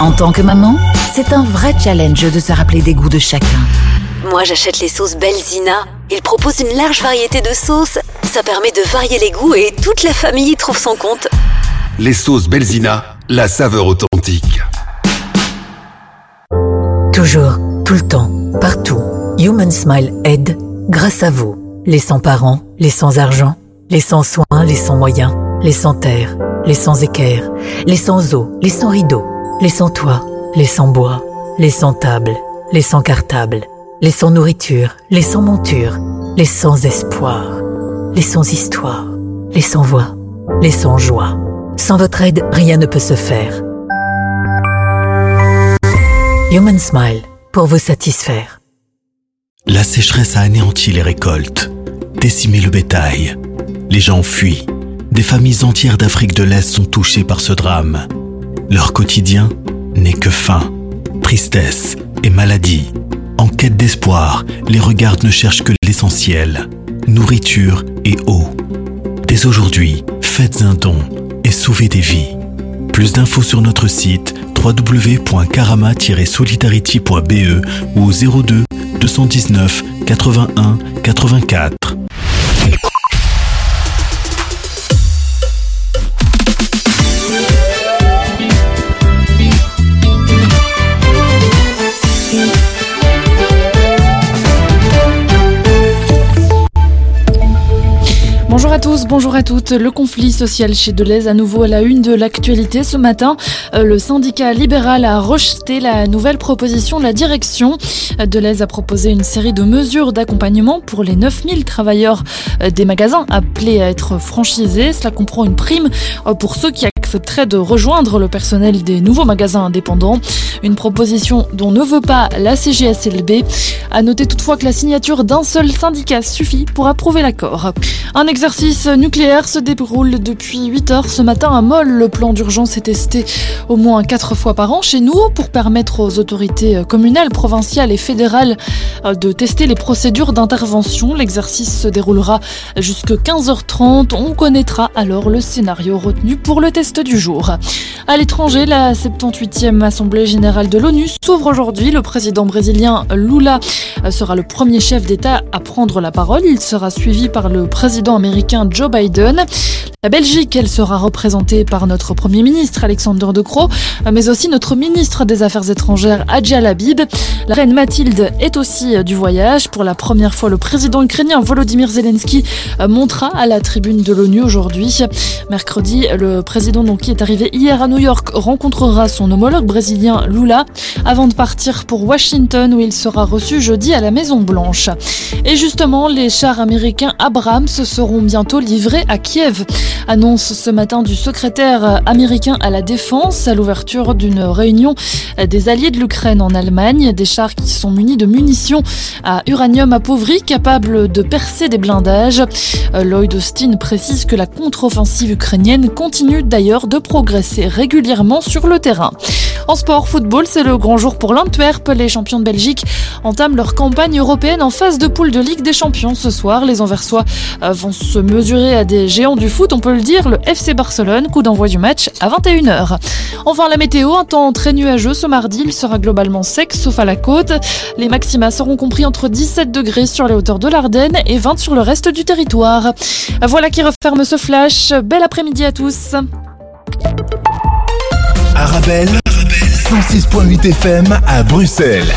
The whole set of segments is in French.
En tant que maman, c'est un vrai challenge de se rappeler des goûts de chacun. Moi, j'achète les sauces Belzina. Ils proposent une large variété de sauces. Ça permet de varier les goûts et toute la famille y trouve son compte. Les sauces Belzina, la saveur authentique. Toujours, tout le temps, partout. Human Smile aide grâce à vous. Les sans-parents, les sans-argent, les sans-soins, les sans-moyens, les sans-terre, les sans-équerre, les sans-eau, les sans-rideaux les sans-toit, les sans-bois, les sans-table, les sans-cartable, les sans-nourriture, les sans-monture, les sans-espoir, les sans-histoire, les sans-voix, les sans-joie. Sans votre aide, rien ne peut se faire. Human Smile, pour vous satisfaire. La sécheresse a anéanti les récoltes, décimé le bétail. Les gens fuient. Des familles entières d'Afrique de l'Est sont touchées par ce drame. Leur quotidien n'est que faim, tristesse et maladie. En quête d'espoir, les regards ne cherchent que l'essentiel, nourriture et eau. Dès aujourd'hui, faites un don et sauvez des vies. Plus d'infos sur notre site www.karama-solidarity.be ou au 02 219 81 84. Bonjour à tous, bonjour à toutes. Le conflit social chez Deleuze à nouveau à la une de l'actualité ce matin. Euh, le syndicat libéral a rejeté la nouvelle proposition de la direction. Deleuze a proposé une série de mesures d'accompagnement pour les 9000 travailleurs euh, des magasins appelés à être franchisés. Cela comprend une prime euh, pour ceux qui accepteraient de rejoindre le personnel des nouveaux magasins indépendants. Une proposition dont ne veut pas la CGSLB. À noter toutefois que la signature d'un seul syndicat suffit pour approuver l'accord. Un exercice nucléaire se déroule depuis 8 heures ce matin à Moll. Le plan d'urgence est testé au moins 4 fois par an chez nous pour permettre aux autorités communales, provinciales et fédérales euh, de tester les procédures d'intervention. L'exercice se déroulera jusqu'à 15h30. On connaîtra alors le scénario retenu pour le test du jour. À l'étranger, la 78e Assemblée générale de l'ONU s'ouvre aujourd'hui. Le président brésilien Lula sera le premier chef d'État à prendre la parole. Il sera suivi par le président américain Joe Biden. La Belgique, elle sera représentée par notre Premier ministre Alexander De Croo, mais aussi notre ministre des Affaires étrangères Adja Labib. La reine Mathilde est aussi du voyage. Pour la première fois, le président ukrainien Volodymyr Zelensky montera à la tribune de l'ONU aujourd'hui. Mercredi, le président qui est arrivé hier à New York rencontrera son homologue brésilien Lula avant de partir pour Washington où il sera reçu jeudi à la Maison Blanche. Et justement, les chars américains Abrams seront bientôt livrés à Kiev. Annonce ce matin du secrétaire américain à la défense à l'ouverture d'une réunion des alliés de l'Ukraine en Allemagne. Des chars qui sont munis de munitions à uranium appauvri capables de percer des blindages. Lloyd Austin précise que la contre-offensive ukrainienne continue d'ailleurs de progresser régulièrement sur le terrain. En sport, football, c'est le grand jour pour l'Antwerp. Les champions de Belgique entament leur campagne européenne en phase de poule de Ligue des Champions ce soir. Les Anversois vont se mesurer à des géants du foot, on peut le dire, le FC Barcelone, coup d'envoi du match à 21h. Enfin, la météo, un temps très nuageux ce mardi, il sera globalement sec, sauf à la côte. Les maxima seront compris entre 17 degrés sur les hauteurs de l'Ardenne et 20 sur le reste du territoire. Voilà qui referme ce flash. Bel après-midi à tous. Arabelle, 106.8 FM à Bruxelles.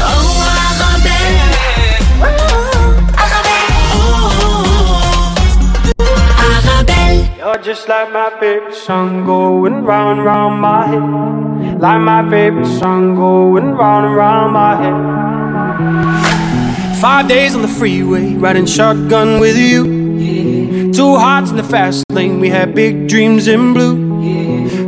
You're just like my favorite song going round round my head. Like my favorite song going round round my head. Five days on the freeway, riding shotgun with you. Two hearts in the fast lane, we had big dreams in blue.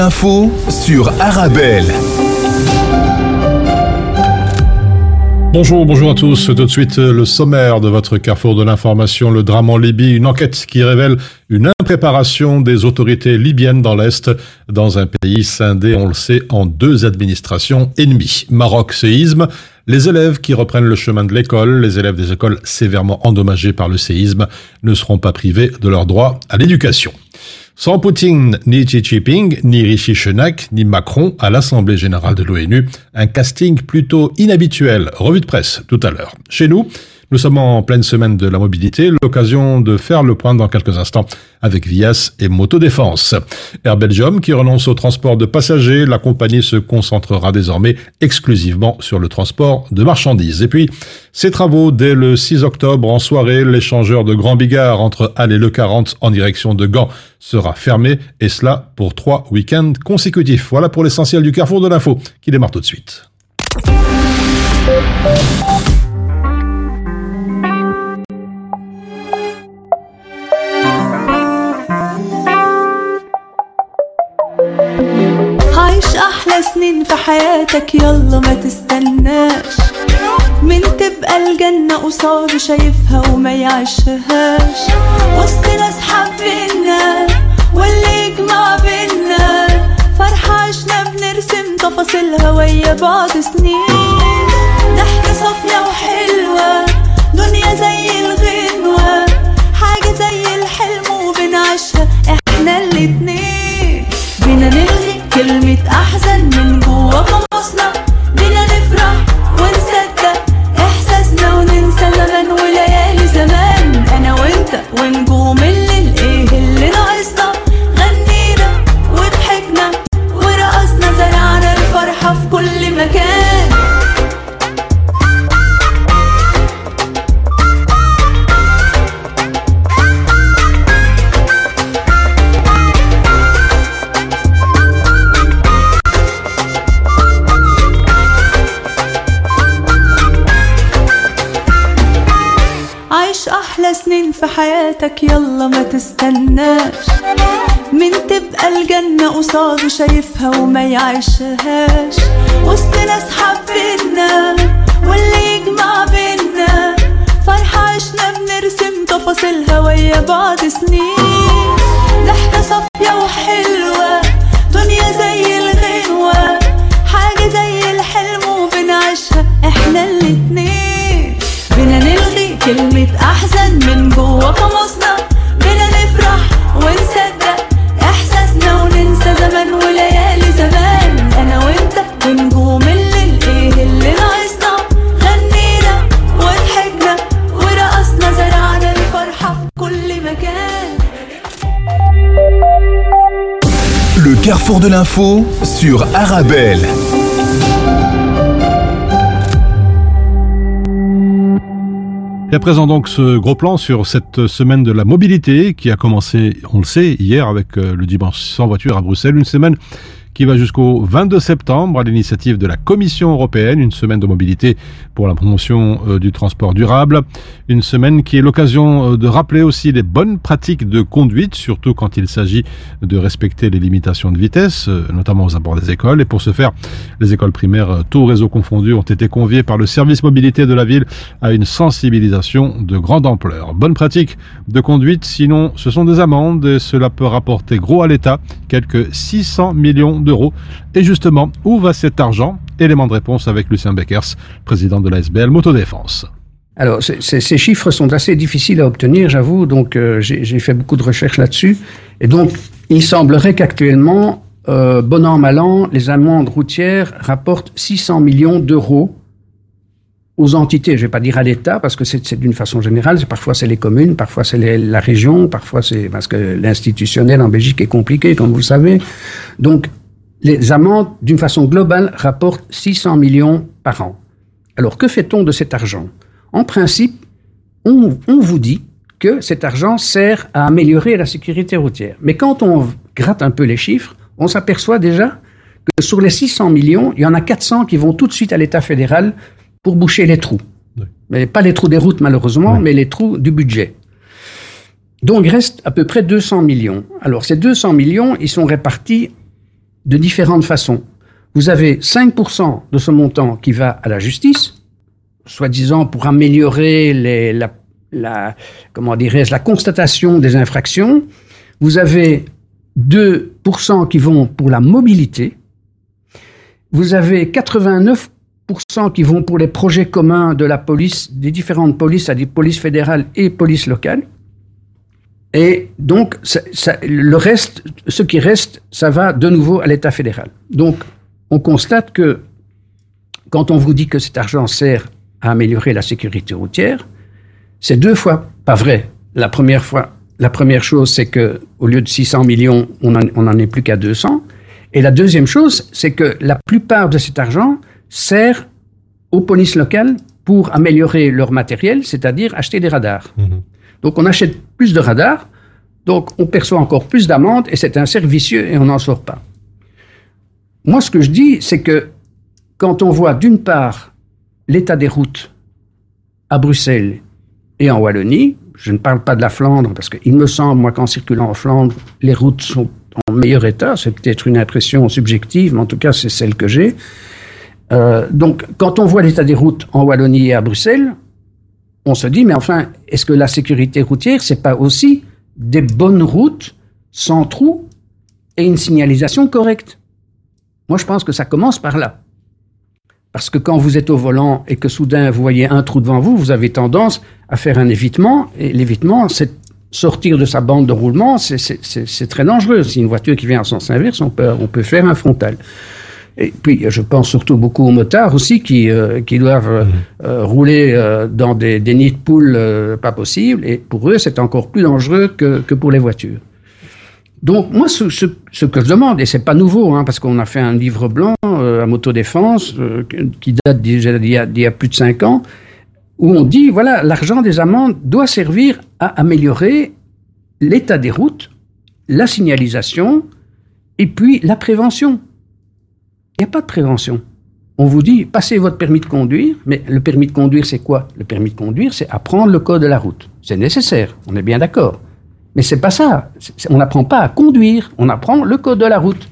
l'info sur Arabelle. Bonjour, bonjour à tous. Tout de suite, le sommaire de votre carrefour de l'information, le drame en Libye, une enquête qui révèle une impréparation des autorités libyennes dans l'Est, dans un pays scindé, on le sait, en deux administrations ennemies. Maroc, séisme. Les élèves qui reprennent le chemin de l'école, les élèves des écoles sévèrement endommagés par le séisme, ne seront pas privés de leur droit à l'éducation. Sans Poutine, ni Xi Jinping, ni Rishi Sunak, ni Macron à l'Assemblée générale de l'ONU, un casting plutôt inhabituel. Revue de presse tout à l'heure. Chez nous, nous sommes en pleine semaine de la mobilité, l'occasion de faire le point dans quelques instants avec Vias et Motodéfense. Air Belgium qui renonce au transport de passagers, la compagnie se concentrera désormais exclusivement sur le transport de marchandises. Et puis, ces travaux dès le 6 octobre en soirée, l'échangeur de Grand Bigard entre Halle et Le 40 en direction de Gand sera fermé et cela pour trois week-ends consécutifs. Voilà pour l'essentiel du carrefour de l'info qui démarre tout de suite. سنين في حياتك يلا ما تستناش. من تبقى الجنة قصاده شايفها وما يعيشهاش. وسط ناس حابينا واللي يجمع بينا. فرحة عشنا بنرسم تفاصيلها ويا بعض سنين. ضحكة صافية وحلوة دنيا زي الغنوة. حاجة زي الحلم وبنعيشها إحنا الاتنين. بينا نلغي كلمة أحزن قصاده شايفها وما يعيشهاش. وسط ناس حبينا واللي يجمع بينا فرحة عشنا بنرسم تفاصيلها ويا بعض سنين. ضحكة صافية وحلوة دنيا زي الغنوة. حاجة زي الحلم وبنعيشها إحنا الاتنين. بينا نلغي كلمة أحزان de l'info sur Arabelle. Et à présent donc ce gros plan sur cette semaine de la mobilité qui a commencé, on le sait, hier avec euh, le dimanche sans voiture à Bruxelles, une semaine qui va jusqu'au 22 septembre à l'initiative de la Commission européenne, une semaine de mobilité pour la promotion euh, du transport durable, une semaine qui est l'occasion euh, de rappeler aussi les bonnes pratiques de conduite, surtout quand il s'agit de respecter les limitations de vitesse, euh, notamment aux abords des écoles. Et pour ce faire, les écoles primaires, tout réseau confondu, ont été conviées par le service mobilité de la ville à une sensibilisation de grande ampleur. Bonne pratique de conduite, sinon ce sont des amendes et cela peut rapporter gros à l'État, quelques 600 millions d'euros. Et justement, où va cet argent? Élément de réponse avec Lucien Beckers, président de la SBL Motodéfense. Alors, ces chiffres sont assez difficiles à obtenir, j'avoue, donc euh, j'ai fait beaucoup de recherches là-dessus. Et donc, il semblerait qu'actuellement, euh, bon an, mal an, les amendes routières rapportent 600 millions d'euros aux entités. Je vais pas dire à l'État, parce que c'est d'une façon générale. Parfois, c'est les communes, parfois, c'est la région, parfois, c'est parce que l'institutionnel en Belgique est compliqué, comme vous le savez. Donc, les amendes, d'une façon globale, rapportent 600 millions par an. Alors, que fait-on de cet argent? En principe, on, on vous dit que cet argent sert à améliorer la sécurité routière. Mais quand on gratte un peu les chiffres, on s'aperçoit déjà que sur les 600 millions, il y en a 400 qui vont tout de suite à l'État fédéral pour boucher les trous. Mais pas les trous des routes, malheureusement, mais les trous du budget. Donc, il reste à peu près 200 millions. Alors, ces 200 millions, ils sont répartis de différentes façons. Vous avez 5% de ce montant qui va à la justice, soi-disant pour améliorer la, constatation des infractions. Vous avez 2% qui vont pour la mobilité. Vous avez 89% qui vont pour les projets communs de la police, des différentes polices, c'est-à-dire police fédérale et police locale. Et donc, le reste, ce qui reste, ça va de nouveau à l'État fédéral. Donc, on constate que quand on vous dit que cet argent sert à améliorer la sécurité routière, c'est deux fois pas vrai. La première fois, la première chose, c'est que au lieu de 600 millions, on en, on en est plus qu'à 200. Et la deuxième chose, c'est que la plupart de cet argent sert aux polices locales pour améliorer leur matériel, c'est-à-dire acheter des radars. Donc on achète plus de radars, donc on perçoit encore plus d'amendes et c'est un cercle vicieux et on n'en sort pas. Moi, ce que je dis, c'est que quand on voit d'une part l'état des routes à Bruxelles et en Wallonie, je ne parle pas de la Flandre parce qu'il me semble, moi, qu'en circulant en Flandre, les routes sont en meilleur état. C'est peut-être une impression subjective, mais en tout cas, c'est celle que j'ai. Euh, donc, quand on voit l'état des routes en Wallonie et à Bruxelles, on se dit, mais enfin, est-ce que la sécurité routière, c'est pas aussi des bonnes routes sans trous et une signalisation correcte? Moi, je pense que ça commence par là. Parce que quand vous êtes au volant et que soudain vous voyez un trou devant vous, vous avez tendance à faire un évitement. Et l'évitement, c'est sortir de sa bande de roulement, c'est- très dangereux. Si une voiture qui vient en sens inverse, on peut faire un frontal. Et puis, je pense surtout beaucoup aux motards aussi qui, euh, doivent euh, euh, rouler dans des, des nids de poules pas possibles. Et pour eux, c'est encore plus dangereux que, pour les voitures. Donc, moi, ce, que je demande, et c'est pas nouveau, hein, parce qu'on a fait un livre blanc à Motodéfense qui date d'il y, y a plus de cinq ans, où on dit, voilà, l'argent des amendes doit servir à améliorer l'état des routes, la signalisation, et puis la prévention. Il n'y a pas de prévention. On vous dit, passez votre permis de conduire, mais le permis de conduire, c'est quoi? Le permis de conduire, c'est apprendre le code de la route. C'est nécessaire, on est bien d'accord. Mais c'est pas ça. On n'apprend pas à conduire, on apprend le code de la route.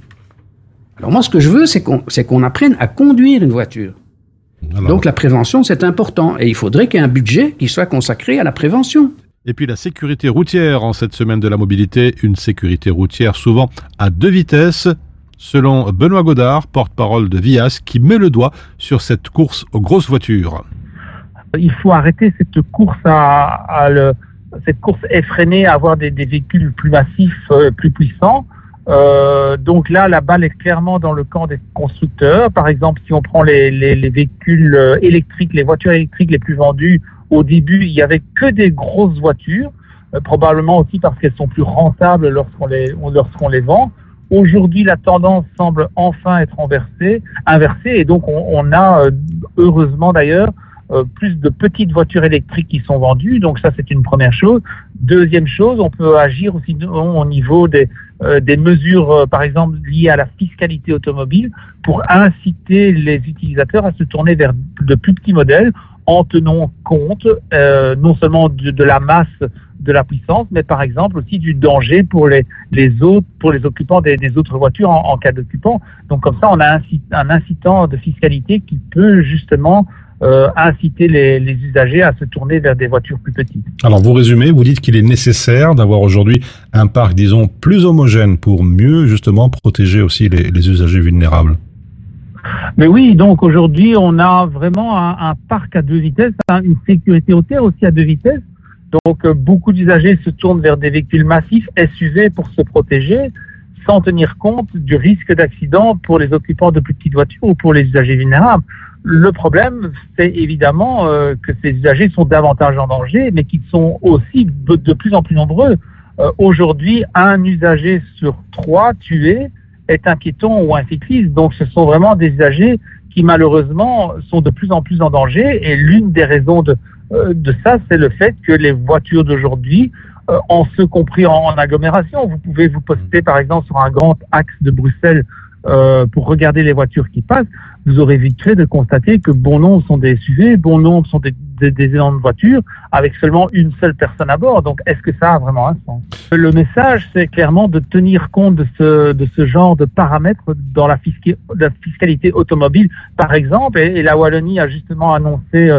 Alors moi, ce que je veux, c'est qu'on c'est qu'on apprenne à conduire une voiture. Donc la prévention, c'est important. Et il faudrait qu'il y ait un budget qui soit consacré à la prévention. Et puis la sécurité routière en cette semaine de la mobilité, une sécurité routière souvent à deux vitesses, selon Benoît Godard, porte-parole de Vias, qui met le doigt sur cette course aux grosses voitures. Il faut arrêter cette course à, cette course effrénée à avoir des, véhicules plus massifs, euh, plus puissants. Euh, donc là, la balle est clairement dans le camp des constructeurs. Par exemple, si on prend les, les, les véhicules euh, électriques, les voitures électriques les plus vendues, au début, il y avait que des grosses voitures, probablement aussi parce qu'elles sont plus rentables lorsqu'on les, lorsqu'on les vend. Aujourd'hui, la tendance semble enfin être inversée, inversée et donc on, a, euh, heureusement d'ailleurs, euh, plus de petites voitures électriques qui sont vendues. Donc ça, c'est une première chose. Deuxième chose, on peut agir aussi au niveau des, euh, mesures, par exemple, liées à la fiscalité automobile pour inciter les utilisateurs à se tourner vers de plus petits modèles en tenant compte euh, non seulement de, la masse de la puissance, mais par exemple aussi du danger pour les, autres, pour les occupants des, autres voitures en, cas d'occupant. Donc comme ça, on a un, incit- un incitant de fiscalité qui peut justement euh, inciter les, usagers à se tourner vers des voitures plus petites. Alors vous résumez, vous dites qu'il est nécessaire d'avoir aujourd'hui un parc, disons, plus homogène pour mieux justement protéger aussi les usagers vulnérables. Mais oui, donc aujourd'hui, on a vraiment un, un parc à deux vitesses, hein, une sécurité routière aussi à deux vitesses. Donc euh, beaucoup d'usagers se tournent vers des véhicules massifs SUV pour se protéger, sans tenir compte du risque d'accident pour les occupants de plus petites voitures ou pour les usagers vulnérables. Le problème, c'est évidemment euh, que ces usagers sont davantage en danger, mais qu'ils sont aussi de, de plus en plus nombreux. Euh, Aujourd'hui, un usager sur trois tué est un piéton ou un cycliste. Donc, ce sont vraiment des usagers qui, malheureusement, sont de plus en plus en danger. Et l'une des raisons de, euh, ça, c'est le fait que les voitures d'aujourd'hui, euh, en ce compris en, en agglomération, vous pouvez vous poster, par exemple, sur un grand axe de Bruxelles euh, pour regarder les voitures qui passent, vous aurez vite fait de constater que bon nombre sont des SUV, bon nombre sont des, des, des énormes voitures avec seulement une seule personne à bord. Donc, est-ce que ça a vraiment un sens? Le message, c'est clairement de tenir compte de ce, de ce genre de paramètres dans la, fisca- la fiscalité automobile, par exemple. Et, et la Wallonie a justement annoncé euh,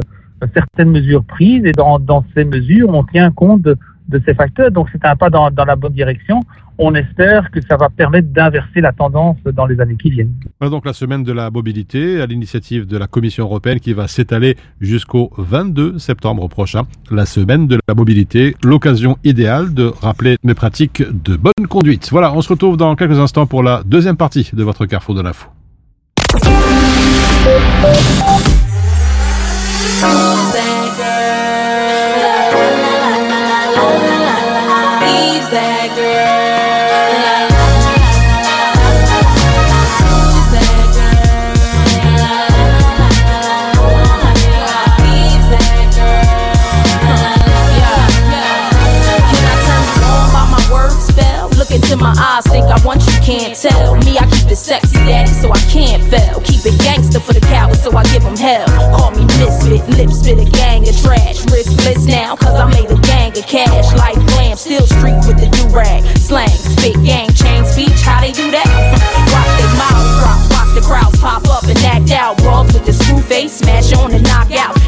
certaines mesures prises et dans, dans ces mesures, on tient compte de, de ces facteurs. Donc, c'est un pas dans, dans la bonne direction. On espère que ça va permettre d'inverser la tendance dans les années qui viennent. Voilà donc la semaine de la mobilité à l'initiative de la Commission européenne qui va s'étaler jusqu'au 22 septembre prochain. La semaine de la mobilité, l'occasion idéale de rappeler mes pratiques de bonne conduite. Voilà, on se retrouve dans quelques instants pour la deuxième partie de votre Carrefour de l'info. Can't tell. Me, I keep it sexy, daddy, so I can't fail. Keep it gangster for the cowards, so I give them hell. Call me misfit, lip spit a gang of trash. Riskless now, cause I made a gang of cash. Like glam, still street with the do rag. Slang, spit, gang, chain speech, how they do that? Rock they mouth drop, watch the crowds pop up and act out. Brawls with the screw face, smash on and knock out.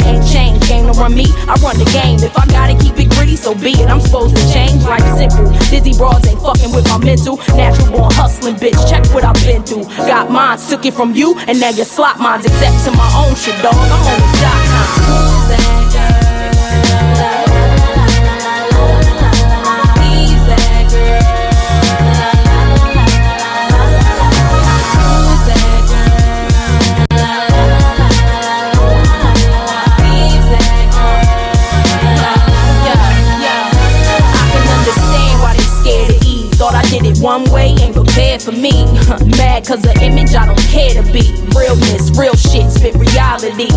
Me, I run the game. If I gotta keep it gritty, so be it. I'm supposed to change like simple. Dizzy broads ain't fucking with my mental. Natural born hustling, bitch. Check what I've been through. Got mine, took it from you, and now you slot mines. Except to my own shit, dog. I'm on the dot com. One way, ain't prepared for me. Mad cause the image I don't care to be. Realness, real shit, spit reality.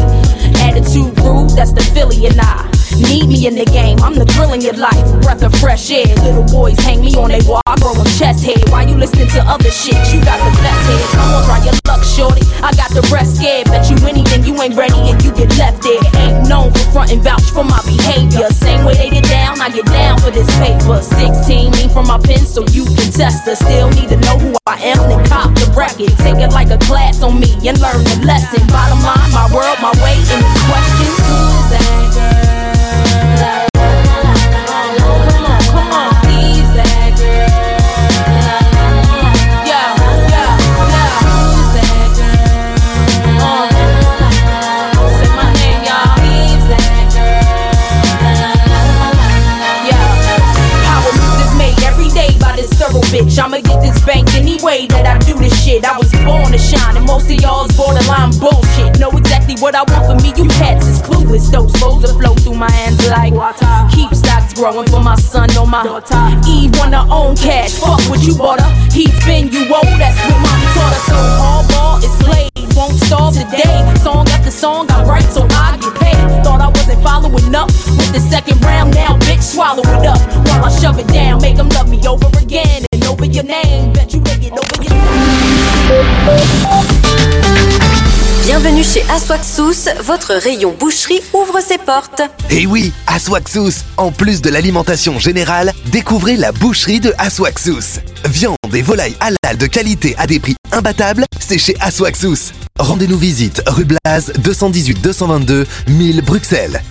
Attitude rude, that's the Philly and I. Need me in the game, I'm the thrill in your life. Breath of fresh air, little boys hang me on they wall. I grow a chest hair. Why you listening to other shit? You got the best head. Come on, try your luck, shorty. I got the rest scared. Bet you anything, you ain't ready and you get left there. Ain't known for front and vouch for my behavior. Same way they get down, I get down for this paper. 16, me from my pen, so you can test her. Still need to know who I am, then cop the bracket. Take it like a class on me and learn the lesson. Bottom line, my world, my way, any questions? Who's that girl? My. Eve wanna own cash, fuck what you bought her. He spin you owe, that's what mommy taught us. So hardball is played, won't starve today. Song after song, I write so I get paid. Thought I wasn't following up with the second round, now bitch swallow it up. While I shove it down, make them love me over again and over your name. Bet you make it over your Bienvenue chez Aswaxous, votre rayon boucherie ouvre ses portes. Et Eh oui, Aswaxous En plus de l'alimentation générale, découvrez la boucherie de Aswaxous Viande et volailles halal de qualité à des prix imbattables, c'est chez Aswaxous Rendez-nous visite rue Blaz 218 222 1000 Bruxelles.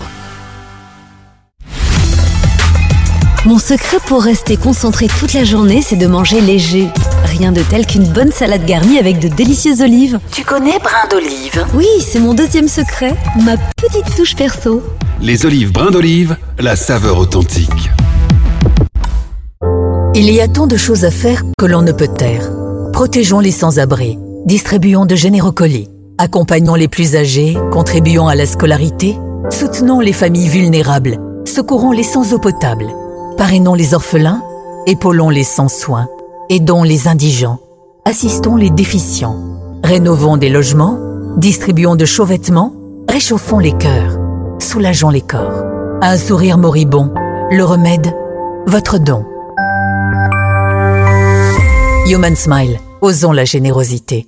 Mon secret pour rester concentré toute la journée, c'est de manger léger. Rien de tel qu'une bonne salade garnie avec de délicieuses olives. Tu connais brin d'olive? Oui, c'est mon deuxième secret, ma petite touche perso. Les olives brins d'olive, la saveur authentique. Il y a tant de choses à faire que l'on ne peut taire. Protégeons les sans-abri, distribuons de généreux colis, accompagnons les plus âgés, contribuons à la scolarité, soutenons les familles vulnérables, secourons les sans eau potable, parrainons les orphelins, épaulons les sans soins, aidons les indigents, assistons les déficients, rénovons des logements, distribuons de chauds vêtements, réchauffons les cœurs, soulageons les corps. Un sourire moribond, le remède, votre don. Human Smile, osons la générosité.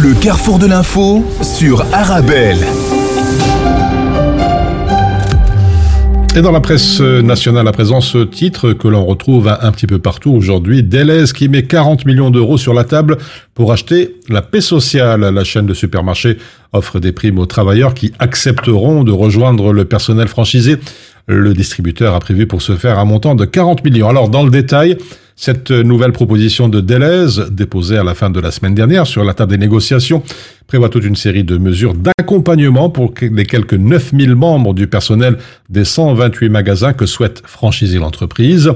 Le carrefour de l'info sur Arabelle. Et dans la presse nationale à présent, ce titre que l'on retrouve un, petit peu partout aujourd'hui, Deleuze qui met 40 millions d'euros sur la table pour acheter la paix sociale. La chaîne de supermarchés offre des primes aux travailleurs qui accepteront de rejoindre le personnel franchisé. Le distributeur a prévu pour ce faire un montant de 40 millions. Alors, dans le détail, cette nouvelle proposition de Deleuze, déposée à la fin de la semaine dernière sur la table des négociations, prévoit toute une série de mesures d'accompagnement pour les quelques 9000 membres du personnel des 128 magasins que souhaite franchiser l'entreprise.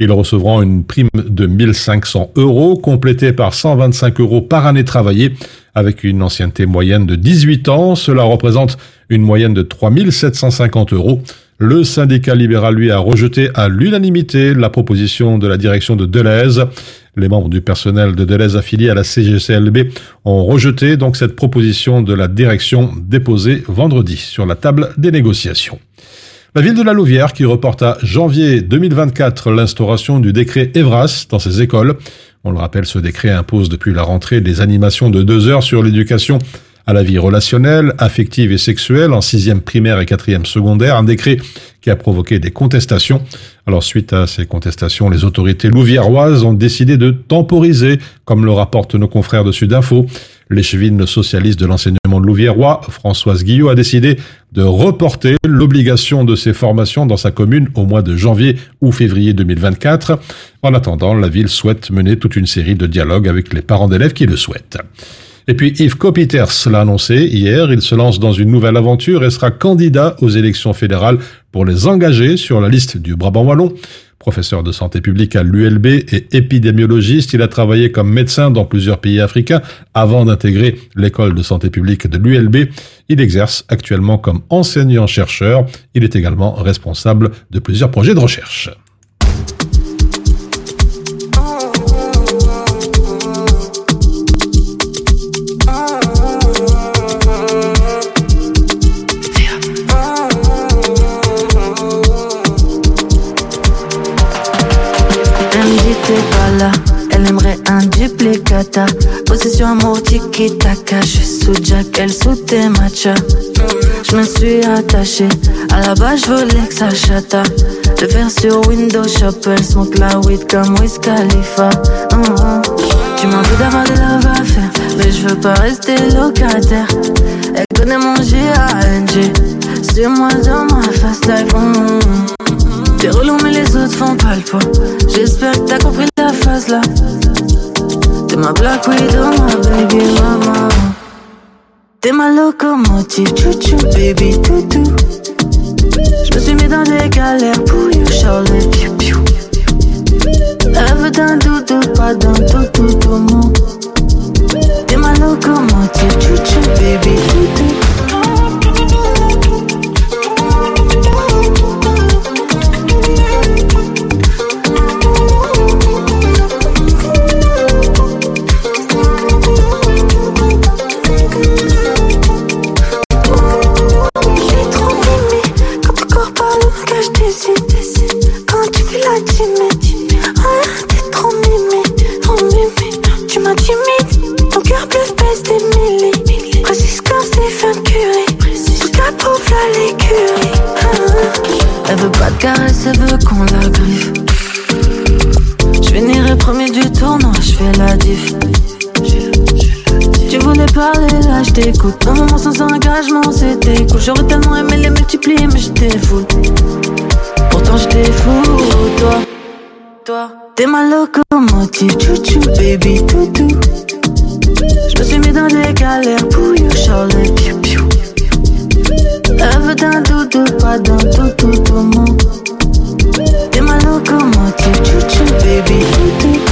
Ils recevront une prime de 1500 euros, complétée par 125 euros par année travaillée, avec une ancienneté moyenne de 18 ans. Cela représente une moyenne de 3750 euros. Le syndicat libéral, lui, a rejeté à l'unanimité la proposition de la direction de Deleuze. Les membres du personnel de Deleuze affiliés à la CGCLB ont rejeté donc cette proposition de la direction déposée vendredi sur la table des négociations. La ville de la Louvière qui reporte à janvier 2024 l'instauration du décret Evras dans ses écoles. On le rappelle, ce décret impose depuis la rentrée des animations de deux heures sur l'éducation à la vie relationnelle, affective et sexuelle en sixième primaire et quatrième secondaire, un décret qui a provoqué des contestations. Alors suite à ces contestations, les autorités louviéroises ont décidé de temporiser, comme le rapportent nos confrères de Sudinfo. L'échevine socialiste de l'enseignement de Louviérois, Françoise Guillot, a décidé de reporter l'obligation de ces formations dans sa commune au mois de janvier ou février 2024. En attendant, la ville souhaite mener toute une série de dialogues avec les parents d'élèves qui le souhaitent. Et puis Yves Copiters l'a annoncé hier, il se lance dans une nouvelle aventure et sera candidat aux élections fédérales pour les engager sur la liste du Brabant Wallon. Professeur de santé publique à l'ULB et épidémiologiste, il a travaillé comme médecin dans plusieurs pays africains avant d'intégrer l'école de santé publique de l'ULB. Il exerce actuellement comme enseignant-chercheur. Il est également responsable de plusieurs projets de recherche. Tata. Possession amour tiki taka. Je suis sous Jack, elle sous tes matchas. Je me suis attachée. À la base, je voulais que ça chata. Le faire sur Windows Shop, elle smoke la weed comme Wiz Khalifa. Tu m'en veux d'avoir des love à faire, mais je veux pas rester locataire. Elle connaît mon G-A-N-G. C'est moi dans ma fast life. mhm. T'es relou, mais les autres font pas le poids. J'espère que t'as compris la phase là. T'es ma black widow, ma baby mama. T'es ma locomotive, chouchou, baby toutou. Je me suis mis dans des galères pour you, Charlie, piou piou. Elle veut d'un doudou, pas d'un toutou, tout. T'es ma locomotive, chouchou, baby toutou. Ah, t'es trop mimi, trop mimi. Tu m'intimides, ton cœur bleu pèse des millis. Précise comme Stephen Curry, tout cas prouve la l'écurie. Ah. Elle veut pas de caresse, elle veut qu'on la griffe. Je finirai premier du tournoi, je fais la diff. Tu voulais parler, là je t'écoute. Un moment sans engagement, c'était cool. J'aurais tellement aimé les multiplier, mais j'étais fou. Pourtant j'étais fou, toi. T'es ma locomotive, chouchou, baby, toutou. Je me suis mis dans des galères pour you, Charlie, piou piou. Elle veut d'un doudou, pas d'un toutou, tout mou. T'es ma locomotive, chouchou, baby, toutou.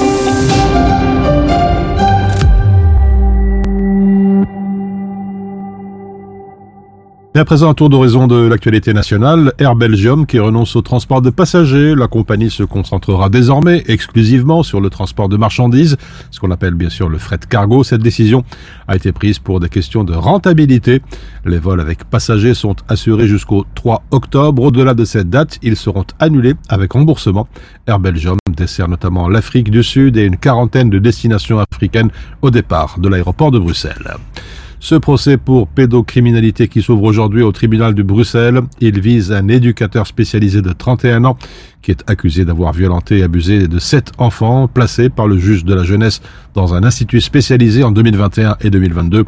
Et à présent, un tour d'horizon de l'actualité nationale. Air Belgium qui renonce au transport de passagers. La compagnie se concentrera désormais exclusivement sur le transport de marchandises, ce qu'on appelle bien sûr le fret cargo. Cette décision a été prise pour des questions de rentabilité. Les vols avec passagers sont assurés jusqu'au 3 octobre. Au-delà de cette date, ils seront annulés avec remboursement. Air Belgium dessert notamment l'Afrique du Sud et une quarantaine de destinations africaines au départ de l'aéroport de Bruxelles. Ce procès pour pédocriminalité qui s'ouvre aujourd'hui au tribunal de Bruxelles, il vise un éducateur spécialisé de 31 ans qui est accusé d'avoir violenté et abusé de sept enfants placés par le juge de la jeunesse dans un institut spécialisé en 2021 et 2022.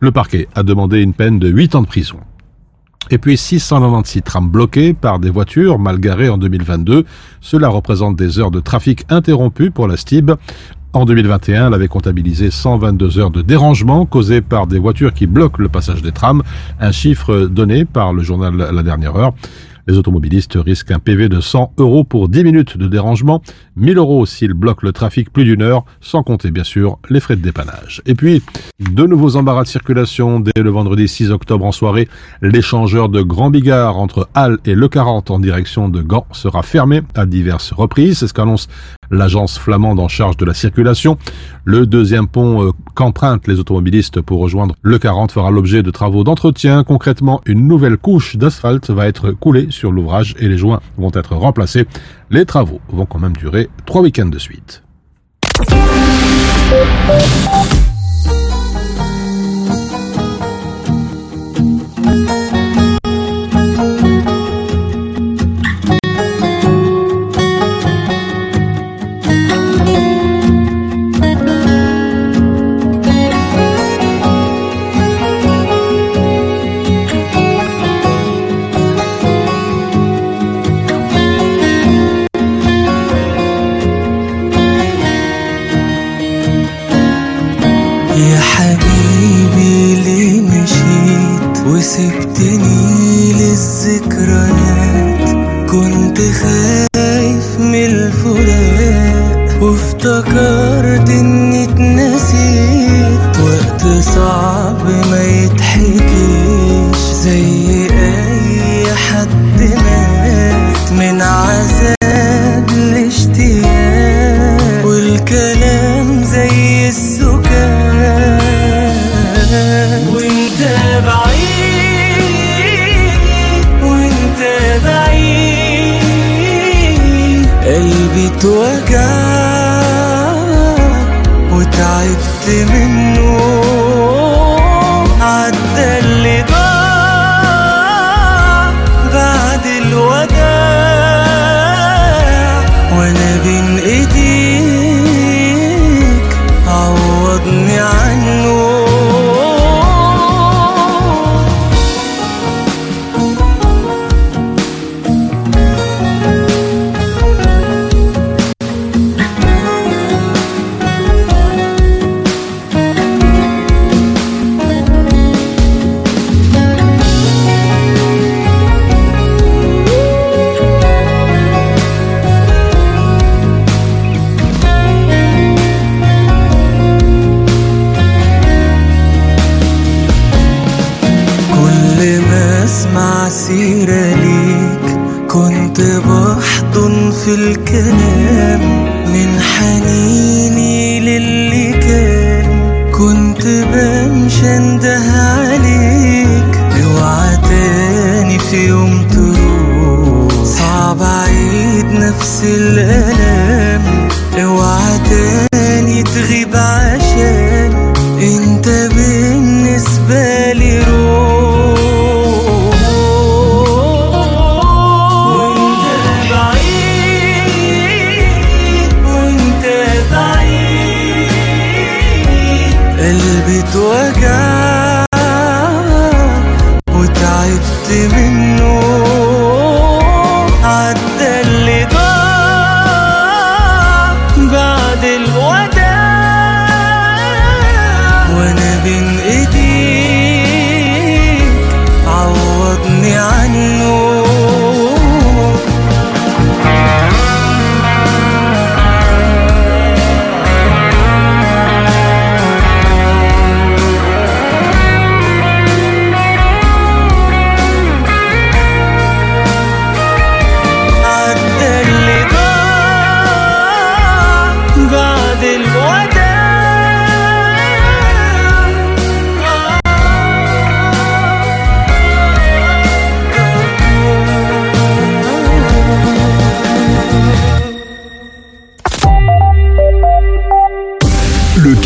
Le parquet a demandé une peine de 8 ans de prison. Et puis 696 trams bloqués par des voitures mal garées en 2022. Cela représente des heures de trafic interrompues pour la STIB. En 2021, elle avait comptabilisé 122 heures de dérangement causées par des voitures qui bloquent le passage des trams, un chiffre donné par le journal La Dernière Heure. Les automobilistes risquent un PV de 100 euros pour 10 minutes de dérangement, 1000 euros s'ils bloquent le trafic plus d'une heure, sans compter bien sûr les frais de dépannage. Et puis, de nouveaux embarras de circulation dès le vendredi 6 octobre en soirée. L'échangeur de Grand Bigard entre Halle et Le 40 en direction de Gand sera fermé à diverses reprises. C'est ce qu'annonce l'agence flamande en charge de la circulation. Le deuxième pont euh, qu'empruntent les automobilistes pour rejoindre le 40 fera l'objet de travaux d'entretien. Concrètement, une nouvelle couche d'asphalte va être coulée sur l'ouvrage et les joints vont être remplacés. Les travaux vont quand même durer trois week-ends de suite.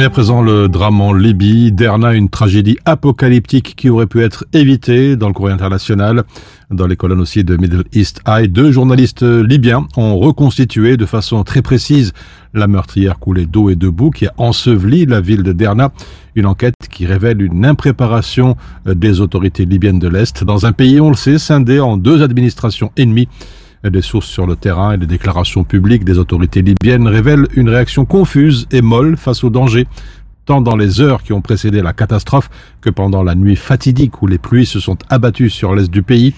Et à présent, le drame en Libye, Derna, une tragédie apocalyptique qui aurait pu être évitée dans le courrier international. Dans les colonnes aussi de Middle East Eye, deux journalistes libyens ont reconstitué de façon très précise la meurtrière coulée d'eau et de boue qui a enseveli la ville de Derna. Une enquête qui révèle une impréparation des autorités libyennes de l'Est dans un pays, on le sait, scindé en deux administrations ennemies. Des sources sur le terrain et des déclarations publiques des autorités libyennes révèlent une réaction confuse et molle face au danger, tant dans les heures qui ont précédé la catastrophe que pendant la nuit fatidique où les pluies se sont abattues sur l'est du pays.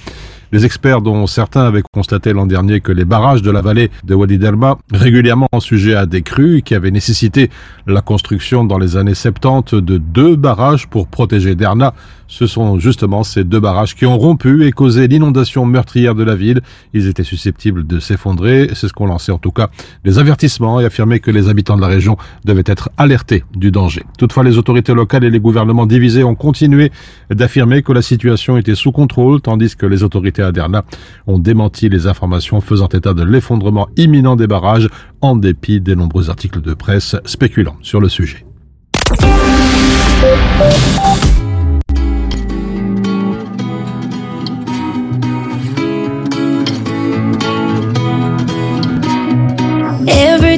Les experts, dont certains avaient constaté l'an dernier que les barrages de la vallée de Wadi Delma, régulièrement sujets à des crues qui avaient nécessité la construction dans les années 70 de deux barrages pour protéger Derna, ce sont justement ces deux barrages qui ont rompu et causé l'inondation meurtrière de la ville. Ils étaient susceptibles de s'effondrer. C'est ce qu'ont lancé en tout cas des avertissements et affirmé que les habitants de la région devaient être alertés du danger. Toutefois, les autorités locales et les gouvernements divisés ont continué d'affirmer que la situation était sous contrôle, tandis que les autorités à Derna ont démenti les informations faisant état de l'effondrement imminent des barrages, en dépit des nombreux articles de presse spéculant sur le sujet.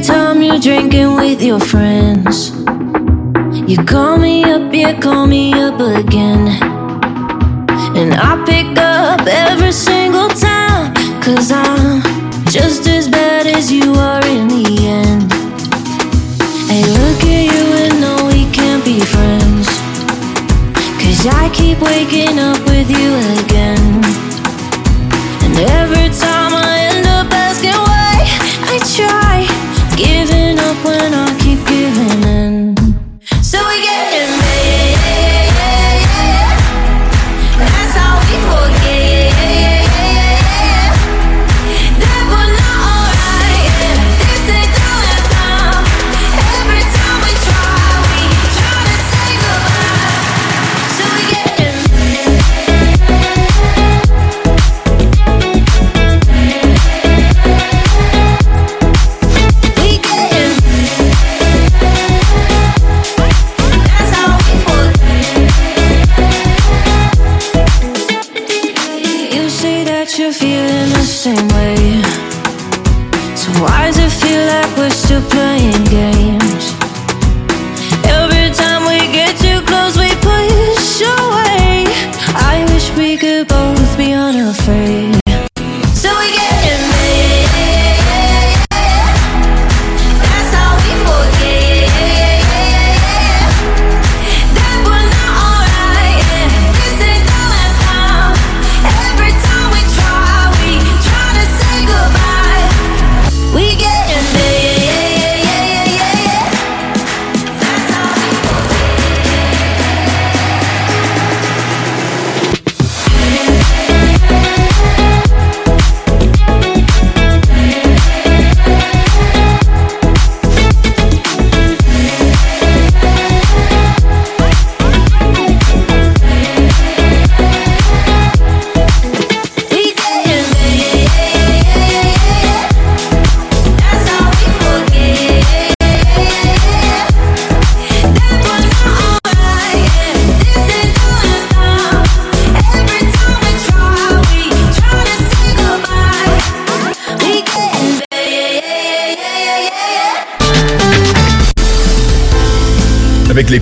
time you're drinking with your friends. You call me up, you call me up again. And I pick up every single time, cause I'm just as bad as you are in the end. Hey, look at you and know we can't be friends. Cause I keep waking up with you again.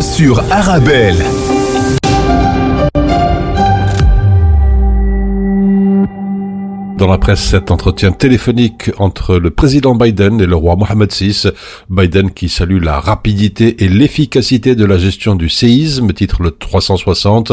sur Arabelle. Dans la presse, cet entretien téléphonique entre le président Biden et le roi Mohammed VI. Biden qui salue la rapidité et l'efficacité de la gestion du séisme, titre le 360.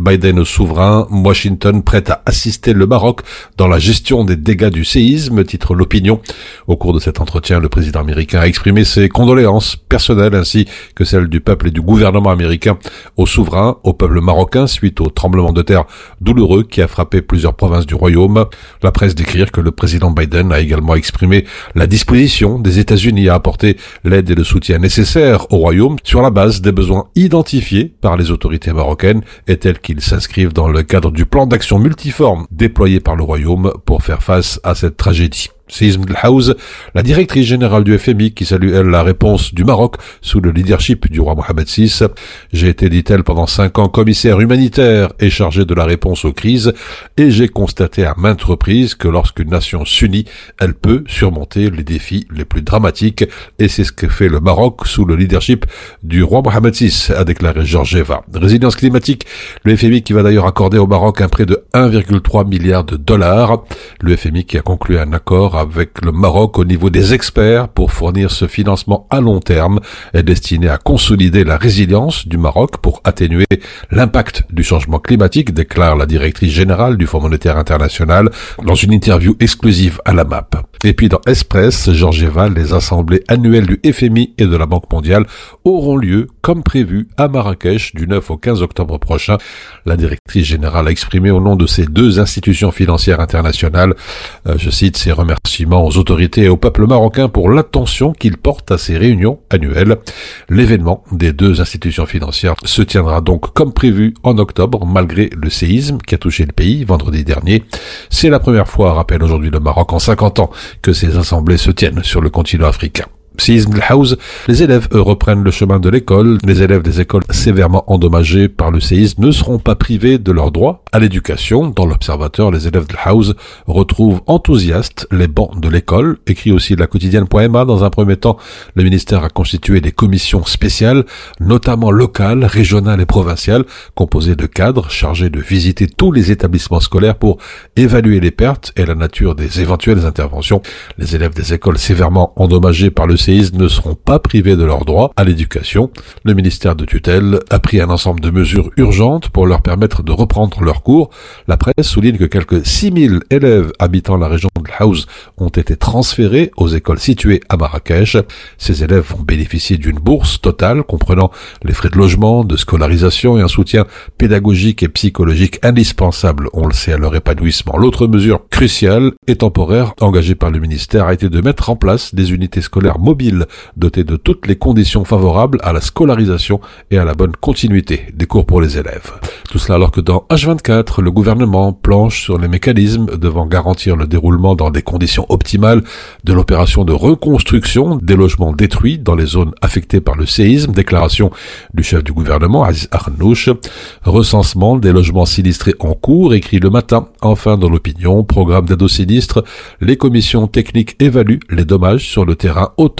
Biden au souverain, Washington prête à assister le Maroc dans la gestion des dégâts du séisme, titre l'opinion. Au cours de cet entretien, le président américain a exprimé ses condoléances personnelles ainsi que celles du peuple et du gouvernement américain au souverain, au peuple marocain suite au tremblement de terre douloureux qui a frappé plusieurs provinces du royaume. La presse décrire que le président Biden a également exprimé la disposition des États-Unis à apporter l'aide et le soutien nécessaires au royaume sur la base des besoins identifiés par les autorités marocaines et tels qu'ils s'inscrivent dans le cadre du plan d'action multiforme déployé par le royaume pour faire face à cette tragédie. Seism House, la directrice générale du FMI qui salue elle la réponse du Maroc sous le leadership du roi Mohamed VI. J'ai été, dit-elle, pendant cinq ans commissaire humanitaire et chargé de la réponse aux crises et j'ai constaté à maintes reprises que lorsqu'une nation s'unit, elle peut surmonter les défis les plus dramatiques et c'est ce que fait le Maroc sous le leadership du roi Mohamed VI, a déclaré Georgieva. Résilience climatique, le FMI qui va d'ailleurs accorder au Maroc un prêt de 1,3 milliard de dollars. Le FMI qui a conclu un accord avec le Maroc au niveau des experts pour fournir ce financement à long terme est destiné à consolider la résilience du Maroc pour atténuer l'impact du changement climatique, déclare la directrice générale du Fonds monétaire international dans une interview exclusive à la MAP. Et puis dans Express, Georgieva, les assemblées annuelles du FMI et de la Banque mondiale auront lieu, comme prévu, à Marrakech du 9 au 15 octobre prochain. La directrice générale a exprimé au nom de ces deux institutions financières internationales, euh, je cite, ses remerciements aux autorités et au peuple marocain pour l'attention qu'ils portent à ces réunions annuelles. L'événement des deux institutions financières se tiendra donc comme prévu en octobre, malgré le séisme qui a touché le pays vendredi dernier. C'est la première fois, rappelle aujourd'hui le Maroc en 50 ans, que ces assemblées se tiennent sur le continent africain. Séisme de House, les élèves eux, reprennent le chemin de l'école. Les élèves des écoles sévèrement endommagées par le séisme ne seront pas privés de leurs droits à l'éducation. Dans l'Observateur, les élèves de House retrouvent enthousiastes les bancs de l'école. Écrit aussi la quotidienne.ma, dans un premier temps, le ministère a constitué des commissions spéciales, notamment locales, régionales et provinciales, composées de cadres chargés de visiter tous les établissements scolaires pour évaluer les pertes et la nature des éventuelles interventions. Les élèves des écoles sévèrement endommagées par le séisme ne seront pas privés de leurs droits à l'éducation. Le ministère de tutelle a pris un ensemble de mesures urgentes pour leur permettre de reprendre leurs cours. La presse souligne que quelques 6000 élèves habitant la région de House ont été transférés aux écoles situées à Marrakech. Ces élèves vont bénéficier d'une bourse totale comprenant les frais de logement, de scolarisation et un soutien pédagogique et psychologique indispensable, on le sait, à leur épanouissement. L'autre mesure cruciale et temporaire engagée par le ministère a été de mettre en place des unités scolaires dotés de toutes les conditions favorables à la scolarisation et à la bonne continuité des cours pour les élèves. Tout cela alors que dans H24, le gouvernement planche sur les mécanismes devant garantir le déroulement dans des conditions optimales de l'opération de reconstruction des logements détruits dans les zones affectées par le séisme. Déclaration du chef du gouvernement, Aziz Arnouch. Recensement des logements sinistrés en cours, écrit le matin. Enfin, dans l'opinion, programme d'aide aux sinistres, les commissions techniques évaluent les dommages sur le terrain autant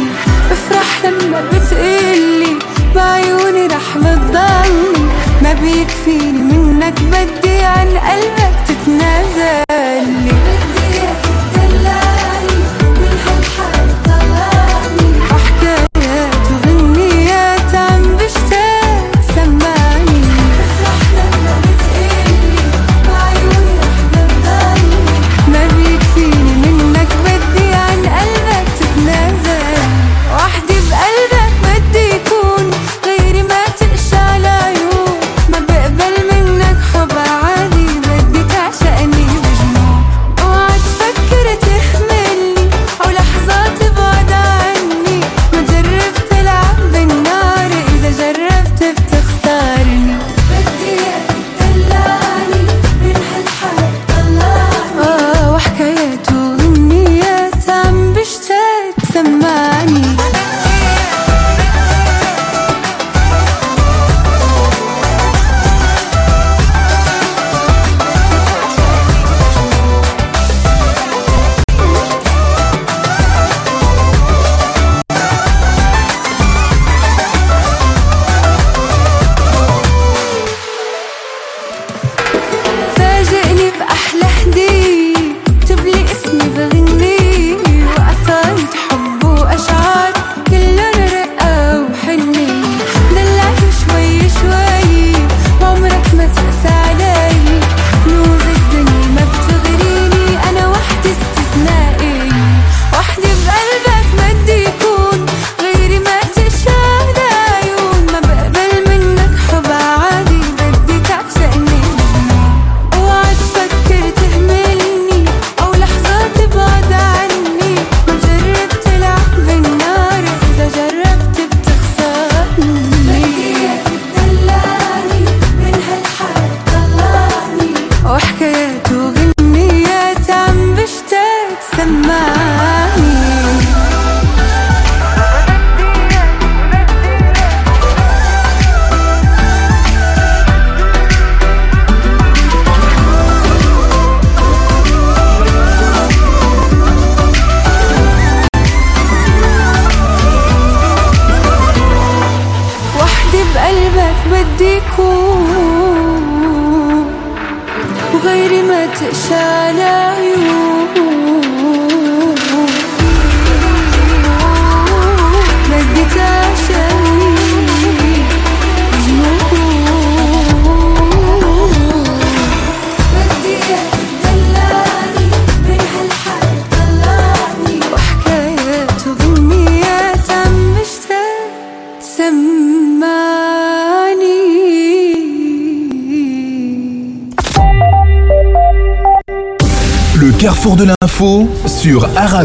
بيكفيني منك بدي عن قلبك تتنازلي بدي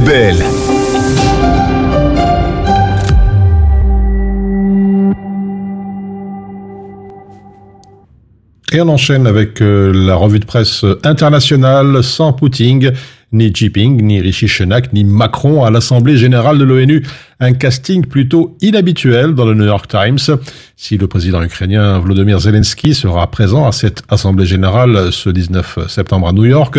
Et on enchaîne avec euh, la revue de presse internationale sans Poutine, ni Jinping, ni Rishi Sunak, ni Macron à l'Assemblée générale de l'ONU. Un casting plutôt inhabituel dans le New York Times. Si le président ukrainien Volodymyr Zelensky sera présent à cette Assemblée générale ce 19 septembre à New York,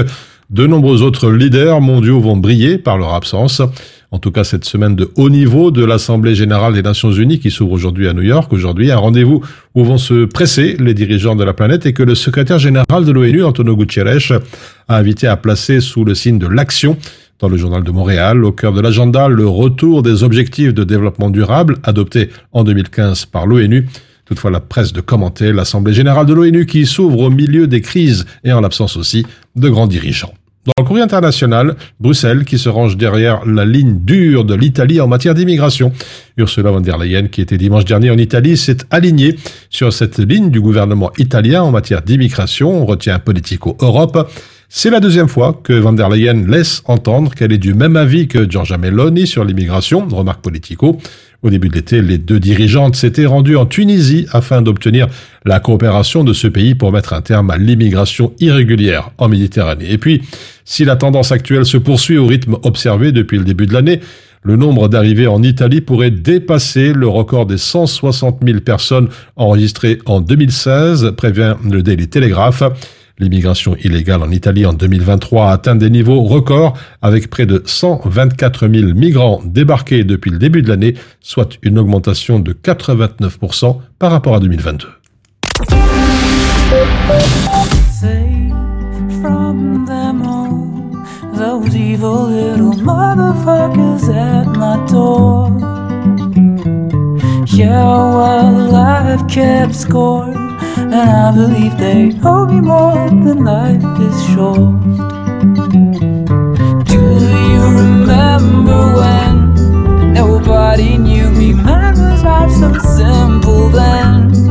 de nombreux autres leaders mondiaux vont briller par leur absence. En tout cas, cette semaine de haut niveau de l'Assemblée générale des Nations unies qui s'ouvre aujourd'hui à New York, aujourd'hui, un rendez-vous où vont se presser les dirigeants de la planète et que le secrétaire général de l'ONU, Antonio Guterres, a invité à placer sous le signe de l'action. Dans le journal de Montréal, au cœur de l'agenda, le retour des objectifs de développement durable adoptés en 2015 par l'ONU. Toutefois, la presse de commenter l'Assemblée générale de l'ONU qui s'ouvre au milieu des crises et en l'absence aussi de grands dirigeants. Dans le courrier international, Bruxelles qui se range derrière la ligne dure de l'Italie en matière d'immigration. Ursula von der Leyen, qui était dimanche dernier en Italie, s'est alignée sur cette ligne du gouvernement italien en matière d'immigration. On retient Politico Europe. C'est la deuxième fois que von der Leyen laisse entendre qu'elle est du même avis que Giorgia Meloni sur l'immigration, remarque Politico. Au début de l'été, les deux dirigeantes s'étaient rendues en Tunisie afin d'obtenir la coopération de ce pays pour mettre un terme à l'immigration irrégulière en Méditerranée. Et puis, si la tendance actuelle se poursuit au rythme observé depuis le début de l'année, le nombre d'arrivées en Italie pourrait dépasser le record des 160 000 personnes enregistrées en 2016, prévient le Daily Telegraph. L'immigration illégale en Italie en 2023 a atteint des niveaux records avec près de 124 000 migrants débarqués depuis le début de l'année, soit une augmentation de 89% par rapport à 2022. Safe from them all, those evil little motherfuckers at my door. Yeah, well, I've kept score, and I believe they owe me more than life is short. Do you remember when nobody knew me? Man, was life so simple then?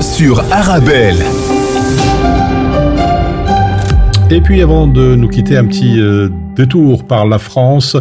Sur. Et puis avant de nous quitter, un petit euh, détour par la France.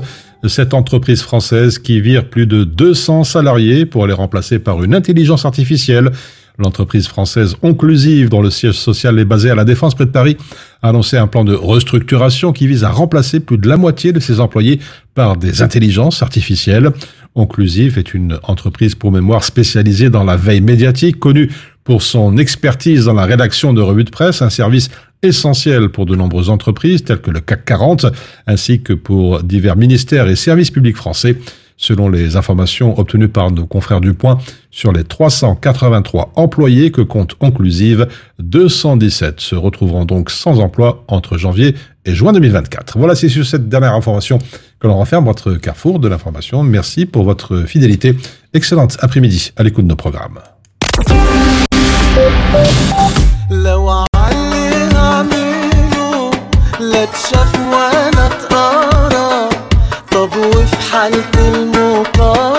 Cette entreprise française qui vire plus de 200 salariés pour les remplacer par une intelligence artificielle. L'entreprise française Onclusive, dont le siège social est basé à la Défense près de Paris, a annoncé un plan de restructuration qui vise à remplacer plus de la moitié de ses employés par des intelligences artificielles. Onclusive est une entreprise pour mémoire spécialisée dans la veille médiatique, connue pour son expertise dans la rédaction de revues de presse, un service essentiel pour de nombreuses entreprises telles que le CAC 40, ainsi que pour divers ministères et services publics français, selon les informations obtenues par nos confrères du Point, sur les 383 employés que compte Onclusive, 217 se retrouveront donc sans emploi entre janvier et juin 2024. Voilà, c'est sur cette dernière information que l'on renferme votre carrefour de l'information. Merci pour votre fidélité. Excellente après-midi à l'écoute de nos programmes. لو علي اعمله لا تشاف ولا عنك المقام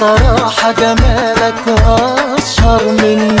صراحة جمالك أشهر مني.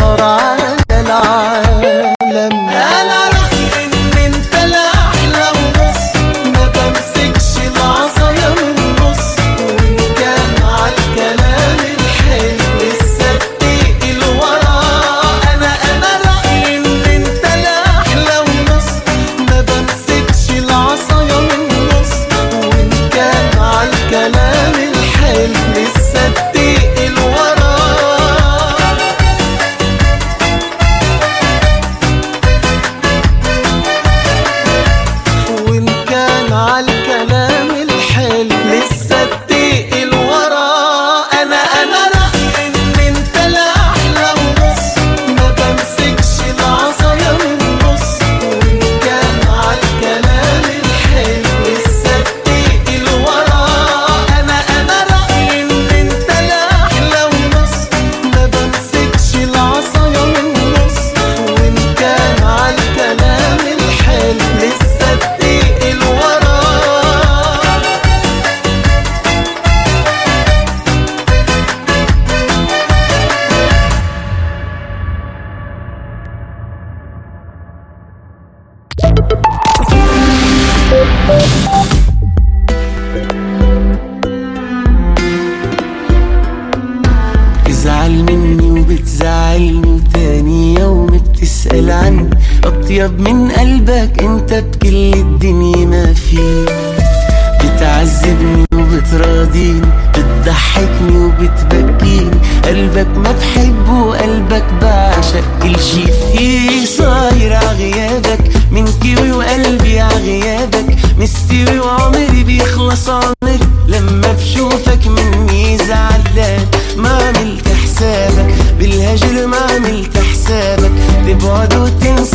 بحبه وقلبك بعشق كل شي فيه. صاير عغيابك من كيوي وقلبي عغيابك مستوي وعمري بيخلص عمري لما بشوفك مني زعلان ما عملت حسابك. بالهجر ما عملت حسابك. تبعد وتنسى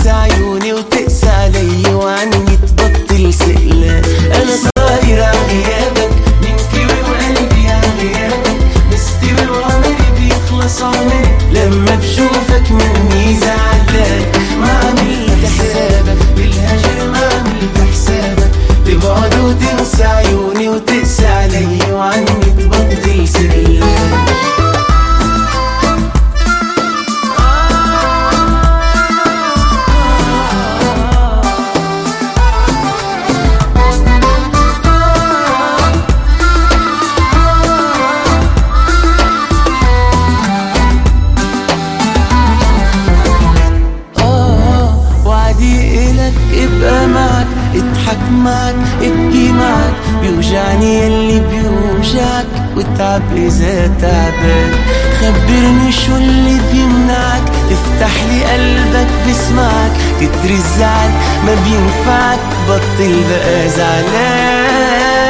ببقى زعلان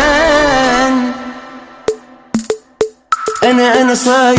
أنا أنا صايم.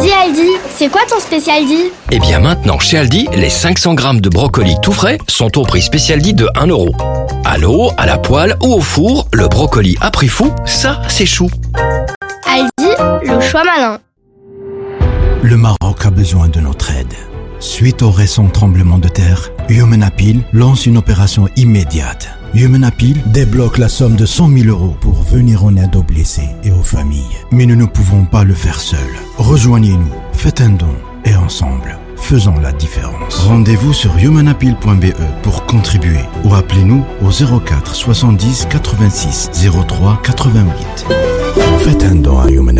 Dis Aldi, c'est quoi ton spécial dit Eh bien maintenant, chez Aldi, les 500 grammes de brocolis tout frais sont au prix spécial dit de 1 euro. À l'eau, à la poêle ou au four, le brocoli à prix fou, ça c'est chou. Aldi, le choix malin. Le Maroc a besoin de notre aide. Suite au récent tremblement de terre, Human Appeal lance une opération immédiate. Human débloque la somme de 100 000 euros pour venir en aide aux blessés et aux familles. Mais nous ne pouvons pas le faire seuls. Rejoignez-nous, faites un don et ensemble, faisons la différence. Rendez-vous sur humanappeal.be pour contribuer ou appelez-nous au 04 70 86 03 88. Faites un don à Human.